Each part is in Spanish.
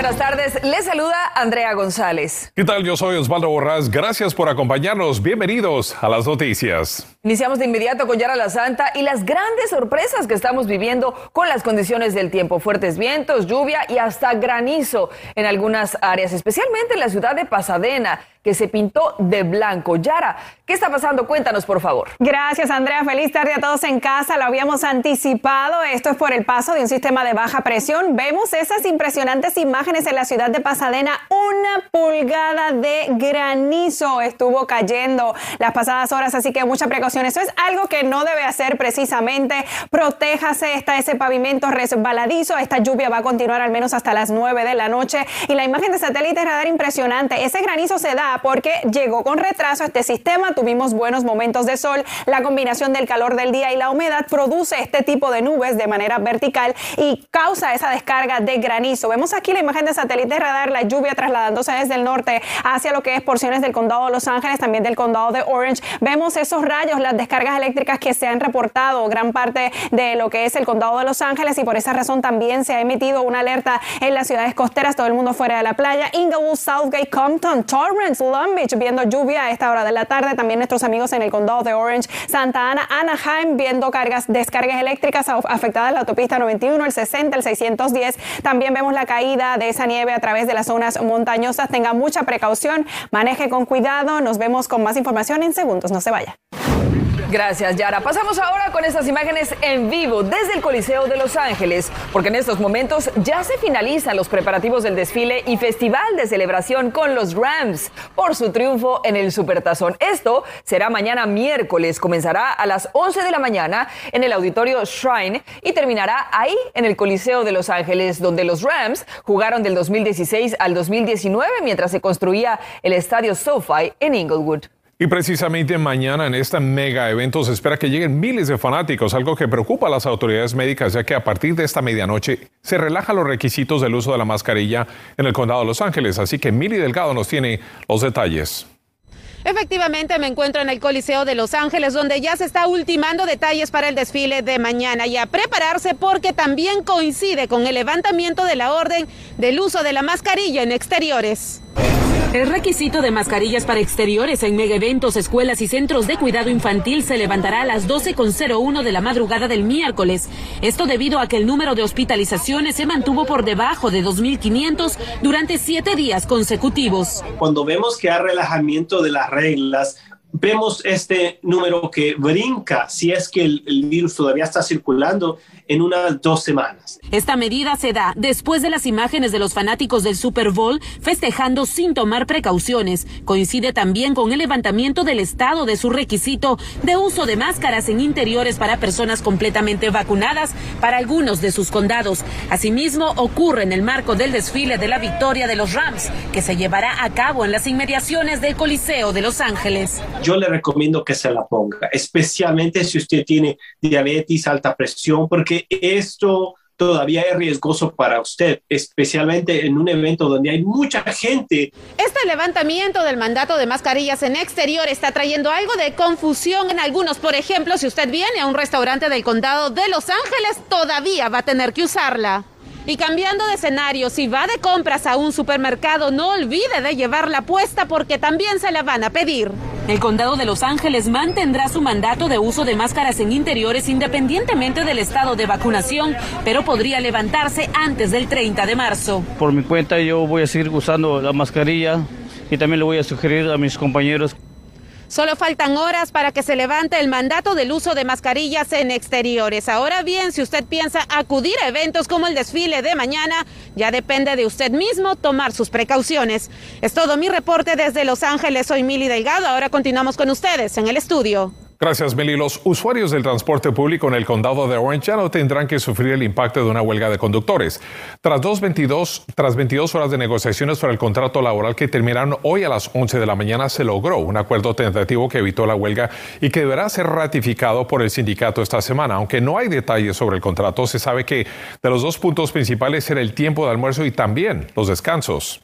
Buenas tardes. Les saluda Andrea González. ¿Qué tal? Yo soy Osvaldo Borrás. Gracias por acompañarnos. Bienvenidos a las noticias. Iniciamos de inmediato con Yara La Santa y las grandes sorpresas que estamos viviendo con las condiciones del tiempo. Fuertes vientos, lluvia y hasta granizo en algunas áreas, especialmente en la ciudad de Pasadena, que se pintó de blanco. Yara, ¿qué está pasando? Cuéntanos, por favor. Gracias, Andrea. Feliz tarde a todos en casa. Lo habíamos anticipado. Esto es por el paso de un sistema de baja presión. Vemos esas impresionantes imágenes en la ciudad de Pasadena. Una pulgada de granizo estuvo cayendo las pasadas horas, así que mucha precaución eso es algo que no debe hacer precisamente. Protéjase, está ese pavimento resbaladizo. Esta lluvia va a continuar al menos hasta las 9 de la noche. Y la imagen de satélite radar impresionante. Ese granizo se da porque llegó con retraso este sistema. Tuvimos buenos momentos de sol. La combinación del calor del día y la humedad produce este tipo de nubes de manera vertical y causa esa descarga de granizo. Vemos aquí la imagen de satélite radar, la lluvia trasladándose desde el norte hacia lo que es porciones del condado de Los Ángeles, también del condado de Orange. Vemos esos rayos, las descargas eléctricas que se han reportado gran parte de lo que es el condado de Los Ángeles y por esa razón también se ha emitido una alerta en las ciudades costeras, todo el mundo fuera de la playa, Inglewood, Southgate, Compton, Torrance, Long Beach, viendo lluvia a esta hora de la tarde, también nuestros amigos en el condado de Orange, Santa Ana, Anaheim, viendo cargas, descargas eléctricas afectadas la autopista 91, el 60, el 610, también vemos la caída de esa nieve a través de las zonas montañosas, tenga mucha precaución, maneje con cuidado, nos vemos con más información en segundos, no se vaya. Gracias, Yara. Pasamos ahora con estas imágenes en vivo desde el Coliseo de Los Ángeles, porque en estos momentos ya se finalizan los preparativos del desfile y festival de celebración con los Rams por su triunfo en el Supertazón. Esto será mañana miércoles, comenzará a las 11 de la mañana en el auditorio Shrine y terminará ahí en el Coliseo de Los Ángeles, donde los Rams jugaron del 2016 al 2019 mientras se construía el estadio SoFi en Inglewood. Y precisamente mañana en este mega evento se espera que lleguen miles de fanáticos, algo que preocupa a las autoridades médicas, ya que a partir de esta medianoche se relajan los requisitos del uso de la mascarilla en el condado de Los Ángeles. Así que Mili Delgado nos tiene los detalles. Efectivamente, me encuentro en el Coliseo de Los Ángeles, donde ya se está ultimando detalles para el desfile de mañana y a prepararse porque también coincide con el levantamiento de la orden del uso de la mascarilla en exteriores. El requisito de mascarillas para exteriores en mega eventos, escuelas y centros de cuidado infantil se levantará a las 12.01 de la madrugada del miércoles. Esto debido a que el número de hospitalizaciones se mantuvo por debajo de 2.500 durante siete días consecutivos. Cuando vemos que hay relajamiento de las reglas, vemos este número que brinca si es que el, el, virus todavía está circulando en unas dos semanas. Esta medida se da después de las imágenes de los fanáticos del Super Bowl festejando sin tomar precauciones. Coincide también con el levantamiento del estado de su requisito de uso de máscaras en interiores para personas completamente vacunadas para algunos de sus condados. Asimismo, ocurre en el marco del desfile de la victoria de los Rams, que se llevará a cabo en las inmediaciones del Coliseo de Los Ángeles yo le recomiendo que se la ponga, especialmente si usted tiene diabetes, alta presión, porque esto todavía es riesgoso para usted, especialmente en un evento donde hay mucha gente. Este levantamiento del mandato de mascarillas en exterior está trayendo algo de confusión en algunos. Por ejemplo, si usted viene a un restaurante del condado de Los Ángeles, todavía va a tener que usarla. Y cambiando de escenario, si va de compras a un supermercado, no olvide de llevarla puesta porque también se la van a pedir. El condado de Los Ángeles mantendrá su mandato de uso de máscaras en interiores independientemente del estado de vacunación, pero podría levantarse antes del 30 de marzo. Por mi cuenta yo voy a seguir usando la mascarilla y también le voy a sugerir a mis compañeros Solo faltan horas para que se levante el mandato del uso de mascarillas en exteriores. Ahora bien, si usted piensa acudir a eventos como el desfile de mañana, ya depende de usted mismo tomar sus precauciones. Es todo mi reporte desde Los Ángeles. Soy Mili Delgado. Ahora continuamos con ustedes en el estudio. Gracias, Meli. Los usuarios del transporte público en el condado de Orange ya no tendrán que sufrir el impacto de una huelga de conductores. Tras, dos 22, tras 22 horas de negociaciones para el contrato laboral que terminaron hoy a las 11 de la mañana, se logró un acuerdo tentativo que evitó la huelga y que deberá ser ratificado por el sindicato esta semana. Aunque no hay detalles sobre el contrato, se sabe que de los dos puntos principales era el tiempo de almuerzo y también los descansos.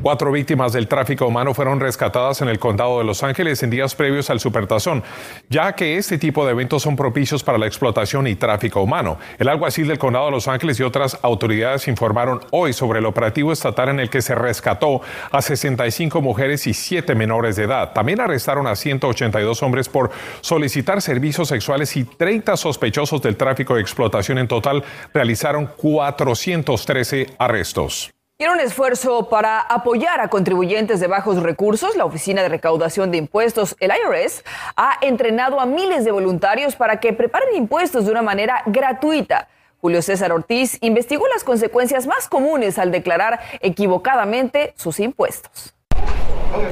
Cuatro víctimas del tráfico humano fueron rescatadas en el condado de Los Ángeles en días previos al supertazón, ya que este tipo de eventos son propicios para la explotación y tráfico humano. El alguacil del condado de Los Ángeles y otras autoridades informaron hoy sobre el operativo estatal en el que se rescató a 65 mujeres y 7 menores de edad. También arrestaron a 182 hombres por solicitar servicios sexuales y 30 sospechosos del tráfico y explotación. En total realizaron 413 arrestos. Y en un esfuerzo para apoyar a contribuyentes de bajos recursos, la Oficina de Recaudación de Impuestos, el IRS, ha entrenado a miles de voluntarios para que preparen impuestos de una manera gratuita. Julio César Ortiz investigó las consecuencias más comunes al declarar equivocadamente sus impuestos.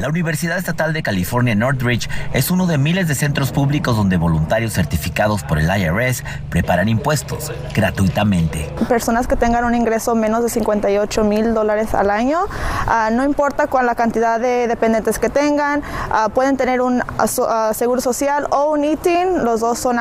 La Universidad Estatal de California Northridge es uno de miles de centros públicos donde voluntarios certificados por el IRS preparan impuestos gratuitamente. Personas que tengan un ingreso menos de 58 mil dólares al año, uh, no importa cuál la cantidad de dependientes que tengan, uh, pueden tener un uh, seguro social o un ITIN, los dos son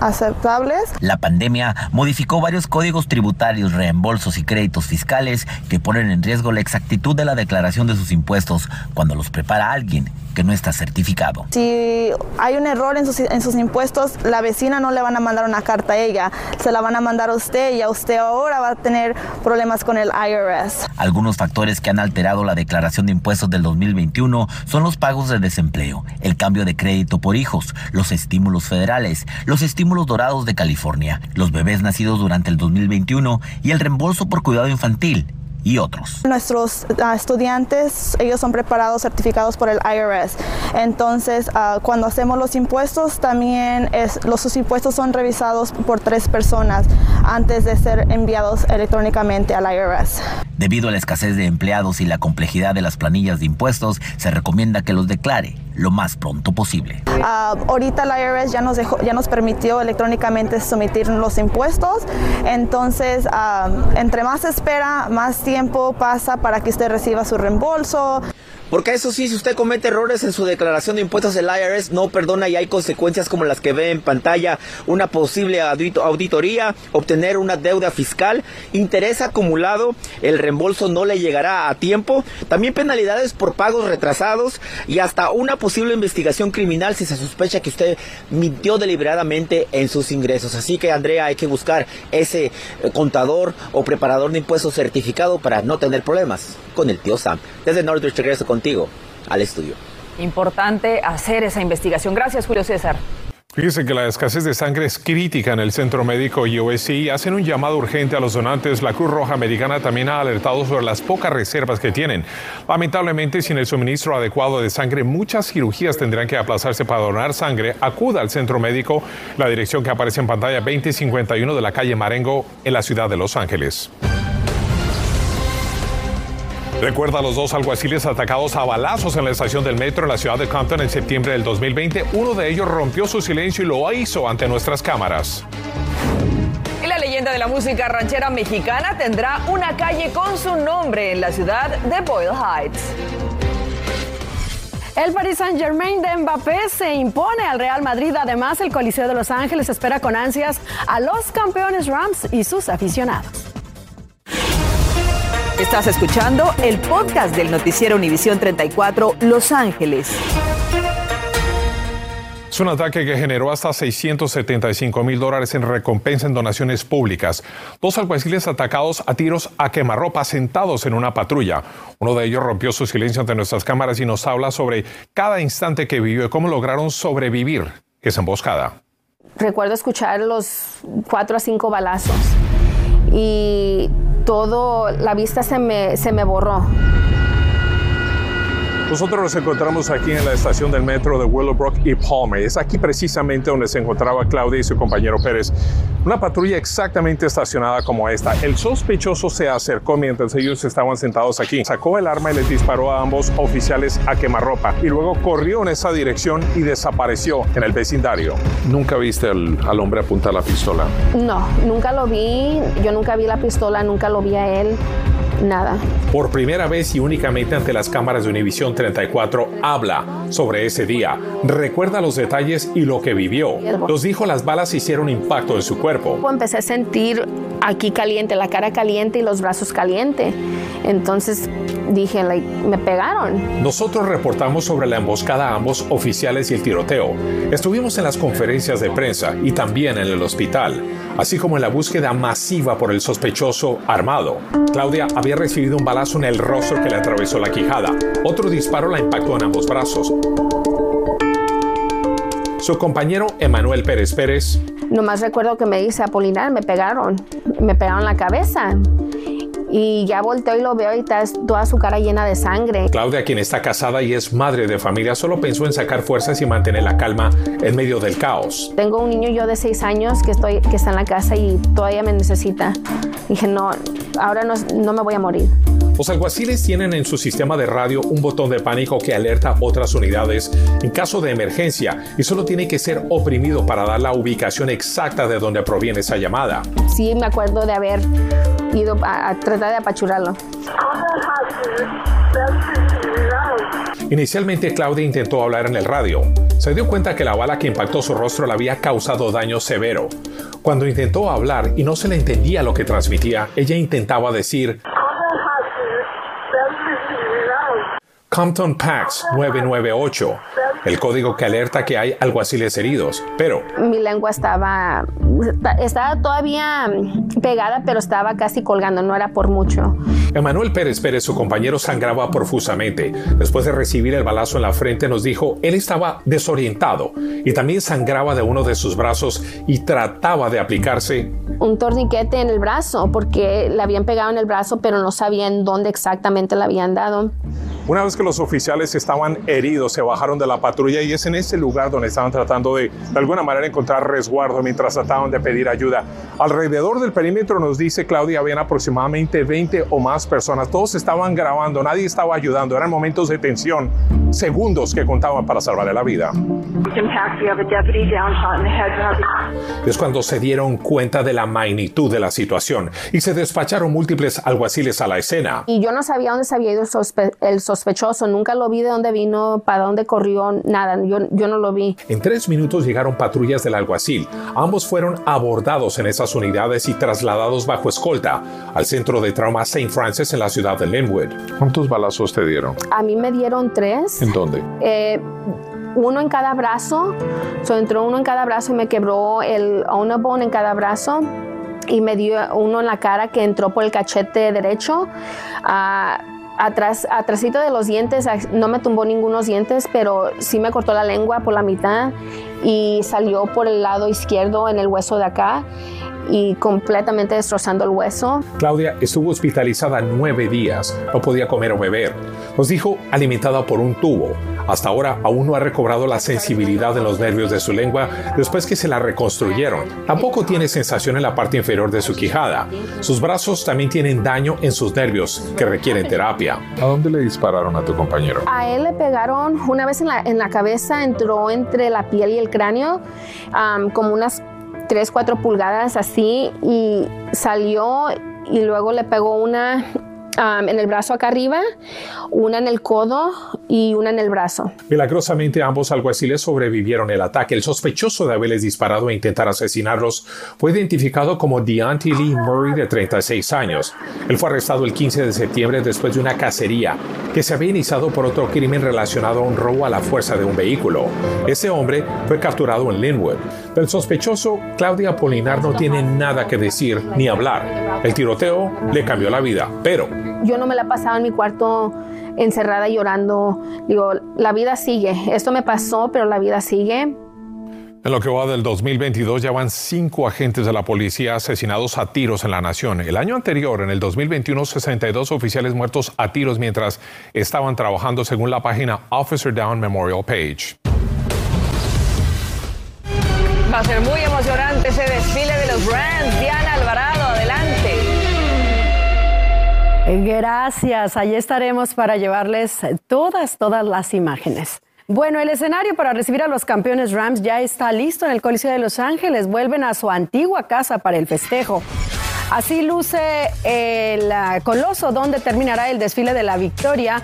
aceptables. La pandemia modificó varios códigos tributarios, reembolsos y créditos fiscales que ponen en riesgo la exactitud de la declaración de sus impuestos cuando los prepara alguien que no está certificado. Si hay un error en sus, en sus, impuestos, la vecina no le van a mandar una carta a ella, se la van a mandar a usted y a usted ahora va a tener problemas con el IRS. Algunos factores que han alterado la declaración de impuestos del 2021 son los pagos de desempleo, el cambio de crédito por hijos, los estímulos federales, los estímulos dorados de California, los bebés nacidos durante el 2021 y el reembolso por cuidado infantil y otros. Nuestros uh, estudiantes, ellos son preparados, certificados por el IRS. Entonces, uh, cuando hacemos los impuestos, también los sus impuestos son revisados por tres personas antes de ser enviados electrónicamente al IRS. Debido a la escasez de empleados y la complejidad de las planillas de impuestos, se recomienda que los declare lo más pronto posible. Uh, ahorita la IRS ya nos, dejó, ya nos permitió electrónicamente someter los impuestos, entonces uh, entre más espera, más tiempo pasa para que usted reciba su reembolso. Porque eso sí, si usted comete errores en su declaración de impuestos, el IRS no perdona y hay consecuencias como las que ve en pantalla, una posible auditoría, obtener una deuda fiscal, interés acumulado, el reembolso no le llegará a tiempo, también penalidades por pagos retrasados y hasta una posible investigación criminal si se sospecha que usted mintió deliberadamente en sus ingresos. Así que Andrea, hay que buscar ese eh, contador o preparador de impuestos certificado para no tener problemas con el tío Sam. Desde Northridge regreso contigo al estudio. Importante hacer esa investigación. Gracias, Julio César. Fíjese que la escasez de sangre es crítica en el centro médico USC. Hacen un llamado urgente a los donantes. La Cruz Roja Americana también ha alertado sobre las pocas reservas que tienen. Lamentablemente, sin el suministro adecuado de sangre, muchas cirugías tendrán que aplazarse para donar sangre. Acuda al centro médico, la dirección que aparece en pantalla 2051 de la calle Marengo en la ciudad de Los Ángeles. Recuerda a los dos alguaciles atacados a balazos en la estación del metro en la ciudad de Compton en septiembre del 2020. Uno de ellos rompió su silencio y lo hizo ante nuestras cámaras. Y la leyenda de la música ranchera mexicana tendrá una calle con su nombre en la ciudad de Boyle Heights. El Paris Saint-Germain de Mbappé se impone al Real Madrid. Además, el Coliseo de Los Ángeles espera con ansias a los campeones Rams y sus aficionados. Estás escuchando el podcast del noticiero Univisión 34 Los Ángeles. Es un ataque que generó hasta 675 mil dólares en recompensa en donaciones públicas. Dos alguaciles atacados a tiros a quemarropa sentados en una patrulla. Uno de ellos rompió su silencio ante nuestras cámaras y nos habla sobre cada instante que vivió y cómo lograron sobrevivir esa emboscada. Recuerdo escuchar los cuatro a cinco balazos y todo, la vista se me, se me borró. Nosotros nos encontramos aquí en la estación del metro de Willowbrook y Palmer. Es aquí precisamente donde se encontraba Claudia y su compañero Pérez. Una patrulla exactamente estacionada como esta. El sospechoso se acercó mientras ellos estaban sentados aquí. Sacó el arma y les disparó a ambos oficiales a quemarropa. Y luego corrió en esa dirección y desapareció en el vecindario. ¿Nunca viste al, al hombre apuntar la pistola? No, nunca lo vi. Yo nunca vi la pistola, nunca lo vi a él nada. Por primera vez y únicamente ante las cámaras de Univisión 34, habla sobre ese día. Recuerda los detalles y lo que vivió. Nos dijo las balas hicieron impacto en su cuerpo. Empecé a sentir aquí caliente, la cara caliente y los brazos caliente. Entonces dije, me pegaron. Nosotros reportamos sobre la emboscada a ambos oficiales y el tiroteo. Estuvimos en las conferencias de prensa y también en el hospital, así como en la búsqueda masiva por el sospechoso armado. Claudia había recibido un balazo en el rostro que le atravesó la quijada. Otro disparo la impactó en ambos brazos. Su compañero Emanuel Pérez Pérez. Nomás recuerdo que me dice Apolinar, me pegaron, me pegaron la cabeza y ya volteo y lo veo y está toda su cara llena de sangre. Claudia, quien está casada y es madre de familia, solo pensó en sacar fuerzas y mantener la calma en medio del caos. Tengo un niño yo de seis años que, estoy, que está en la casa y todavía me necesita. Dije, no, ahora no, no me voy a morir. Los alguaciles tienen en su sistema de radio un botón de pánico que alerta a otras unidades en caso de emergencia y solo tiene que ser oprimido para dar la ubicación exacta de donde proviene esa llamada. Sí, me acuerdo de haber ido a, tratar de apachurarlo. Inicialmente Claudia intentó hablar en el radio. Se dio cuenta que la bala que impactó su rostro le había causado daño severo. Cuando intentó hablar y no se le entendía lo que transmitía, ella intentaba decir Compton Pax 998 el código que alerta que hay alguaciles heridos, pero... Mi lengua estaba, estaba todavía pegada, pero estaba casi colgando, no era por mucho. Emanuel Pérez Pérez, su compañero, sangraba profusamente. Después de recibir el balazo en la frente, nos dijo, él estaba desorientado y también sangraba de uno de sus brazos y trataba de aplicarse un torniquete en el brazo porque le habían pegado en el brazo, pero no sabían dónde exactamente le habían dado. Una vez que los oficiales estaban heridos, se bajaron de la patrulla y es en ese lugar donde estaban tratando de, de alguna manera, encontrar resguardo mientras trataban de pedir ayuda. Alrededor del perímetro, nos dice Claudia, habían aproximadamente 20 o más personas. Todos estaban grabando, nadie estaba ayudando. Eran momentos de tensión, segundos que contaban para salvarle la vida. Es cuando se dieron cuenta de la magnitud de la situación y se despacharon múltiples alguaciles a la escena. Y yo no sabía dónde se había ido el sospechoso, nunca lo vi de dónde vino, para dónde corrió, nada, yo, yo no lo vi. En tres minutos llegaron patrullas del alguacil. Ambos fueron abordados en esas unidades y trasladados bajo escolta al centro de trauma St. Francis en la ciudad de Linwood. ¿Cuántos balazos te dieron? A mí me dieron tres. ¿En dónde? Eh, uno en cada brazo, so entró uno en cada brazo y me quebró el bone en cada brazo y me dio uno en la cara que entró por el cachete derecho. Uh, atrás, atrásito de los dientes, no me tumbó ningunos dientes, pero sí me cortó la lengua por la mitad y salió por el lado izquierdo en el hueso de acá y completamente destrozando el hueso. Claudia estuvo hospitalizada nueve días, no podía comer o beber. Nos dijo alimentada por un tubo. Hasta ahora aún no ha recobrado la sensibilidad en los nervios de su lengua después que se la reconstruyeron. Tampoco tiene sensación en la parte inferior de su quijada. Sus brazos también tienen daño en sus nervios que requieren terapia. ¿A dónde le dispararon a tu compañero? A él le pegaron una vez en la, en la cabeza, entró entre la piel y el cráneo, como unas 3, 4 pulgadas así y salió y luego le pegó una en el brazo acá arriba, una en el codo y una en el brazo. Milagrosamente ambos alguaciles sobrevivieron el ataque. El sospechoso de haberles disparado e intentar asesinarlos fue identificado como Deontay Lee Murray de 36 años. Él fue arrestado el 15 de septiembre después de una cacería que se había iniciado por otro crimen relacionado a un robo a la fuerza de un vehículo. Ese hombre fue capturado en Linwood. Del sospechoso, Claudia Polinar no tiene nada que decir ni hablar. El tiroteo le cambió la vida, pero yo no me la pasaba en mi cuarto encerrada llorando. Digo, la vida sigue. Esto me pasó, pero la vida sigue. En lo que va del 2022 ya van cinco agentes de la policía asesinados a tiros en la nación. El año anterior, en el 2021, 62 oficiales muertos a tiros mientras estaban trabajando según la página Officer Down Memorial Page. Va a ser muy emocionante ese desfile de los Rams. Diana Alvarado, adelante. Gracias, allí estaremos para llevarles todas, todas las imágenes. Bueno, el escenario para recibir a los campeones Rams ya está listo en el Coliseo de Los Ángeles. Vuelven a su antigua casa para el festejo. Así luce el ah, coloso donde terminará el desfile de la victoria.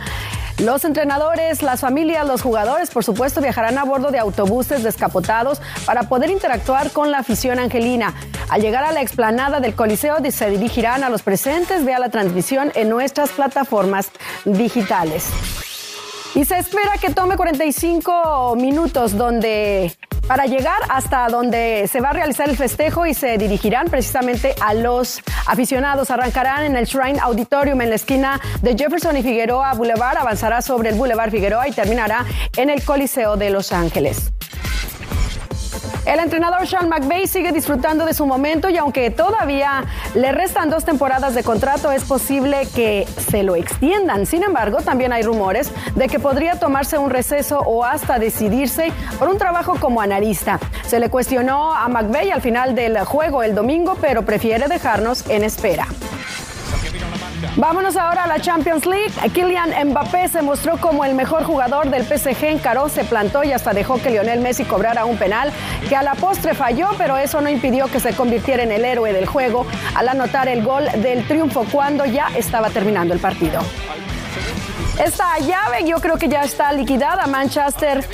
Los entrenadores, las familias, los jugadores, por supuesto, viajarán a bordo de autobuses descapotados para poder interactuar con la afición angelina. Al llegar a la explanada del Coliseo, se dirigirán a los presentes, vea la transmisión en nuestras plataformas digitales. Y se espera que tome 45 minutos donde para llegar hasta donde se va a realizar el festejo y se dirigirán precisamente a los aficionados. Arrancarán en el Shrine Auditorium en la esquina de Jefferson y Figueroa Boulevard, avanzará sobre el Boulevard Figueroa y terminará en el Coliseo de Los Ángeles. El entrenador Sean McVay sigue disfrutando de su momento y aunque todavía le restan dos temporadas de contrato, es posible que se lo extiendan. Sin embargo, también hay rumores de que podría tomarse un receso o hasta decidirse por un trabajo como analista. Se le cuestionó a McVay al final del juego el domingo, pero prefiere dejarnos en espera. Vámonos ahora a la Champions League. Kylian Mbappé se mostró como el mejor jugador del PSG, encaró, se plantó y hasta dejó que Lionel Messi cobrara un penal que a la postre falló, pero eso no impidió que se convirtiera en el héroe del juego al anotar el gol del triunfo cuando ya estaba terminando el partido. Esta llave yo creo que ya está liquidada. Manchester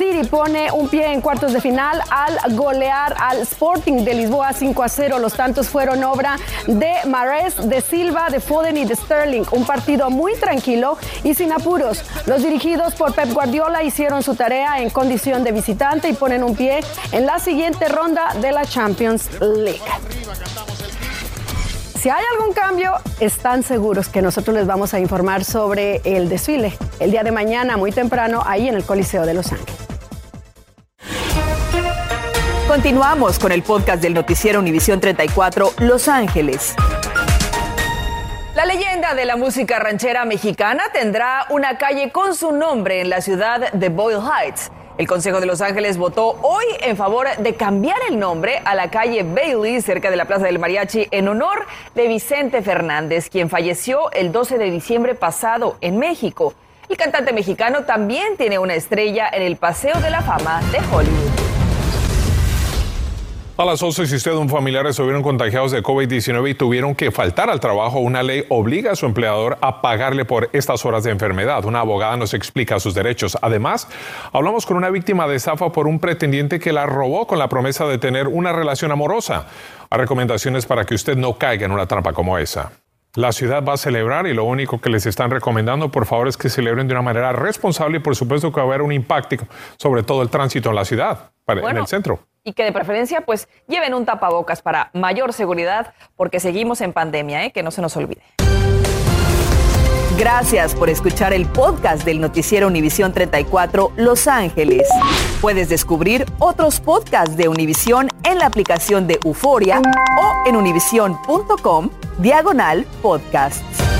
City pone un pie en cuartos de final al golear al Sporting de Lisboa 5 a 0. Los tantos fueron obra de Mares, de Silva, de Foden y de Sterling. Un partido muy tranquilo y sin apuros. Los dirigidos por Pep Guardiola hicieron su tarea en condición de visitante y ponen un pie en la siguiente ronda de la Champions League. Si hay algún cambio, están seguros que nosotros les vamos a informar sobre el desfile el día de mañana, muy temprano, ahí en el Coliseo de Los Ángeles. Continuamos con el podcast del noticiero Univisión 34 Los Ángeles. La leyenda de la música ranchera mexicana tendrá una calle con su nombre en la ciudad de Boyle Heights. El Consejo de Los Ángeles votó hoy en favor de cambiar el nombre a la calle Bailey, cerca de la Plaza del Mariachi, en honor de Vicente Fernández, quien falleció el 12 de diciembre pasado en México. El cantante mexicano también tiene una estrella en el Paseo de la Fama de Hollywood. A las 11, si usted o un familiar estuvieron contagiados de COVID-19 y tuvieron que faltar al trabajo, una ley obliga a su empleador a pagarle por estas horas de enfermedad. Una abogada nos explica sus derechos. Además, hablamos con una víctima de estafa por un pretendiente que la robó con la promesa de tener una relación amorosa. Hay recomendaciones para que usted no caiga en una trampa como esa. La ciudad va a celebrar y lo único que les están recomendando, por favor, es que celebren de una manera responsable y por supuesto que va a haber un impacto sobre todo el tránsito en la ciudad, en el centro y que de preferencia pues lleven un tapabocas para mayor seguridad porque seguimos en pandemia, ¿eh? que no se nos olvide. Gracias por escuchar el podcast del noticiero Univisión 34 Los Ángeles. Puedes descubrir otros podcasts de Univisión en la aplicación de Euforia o en univision.com diagonal podcasts.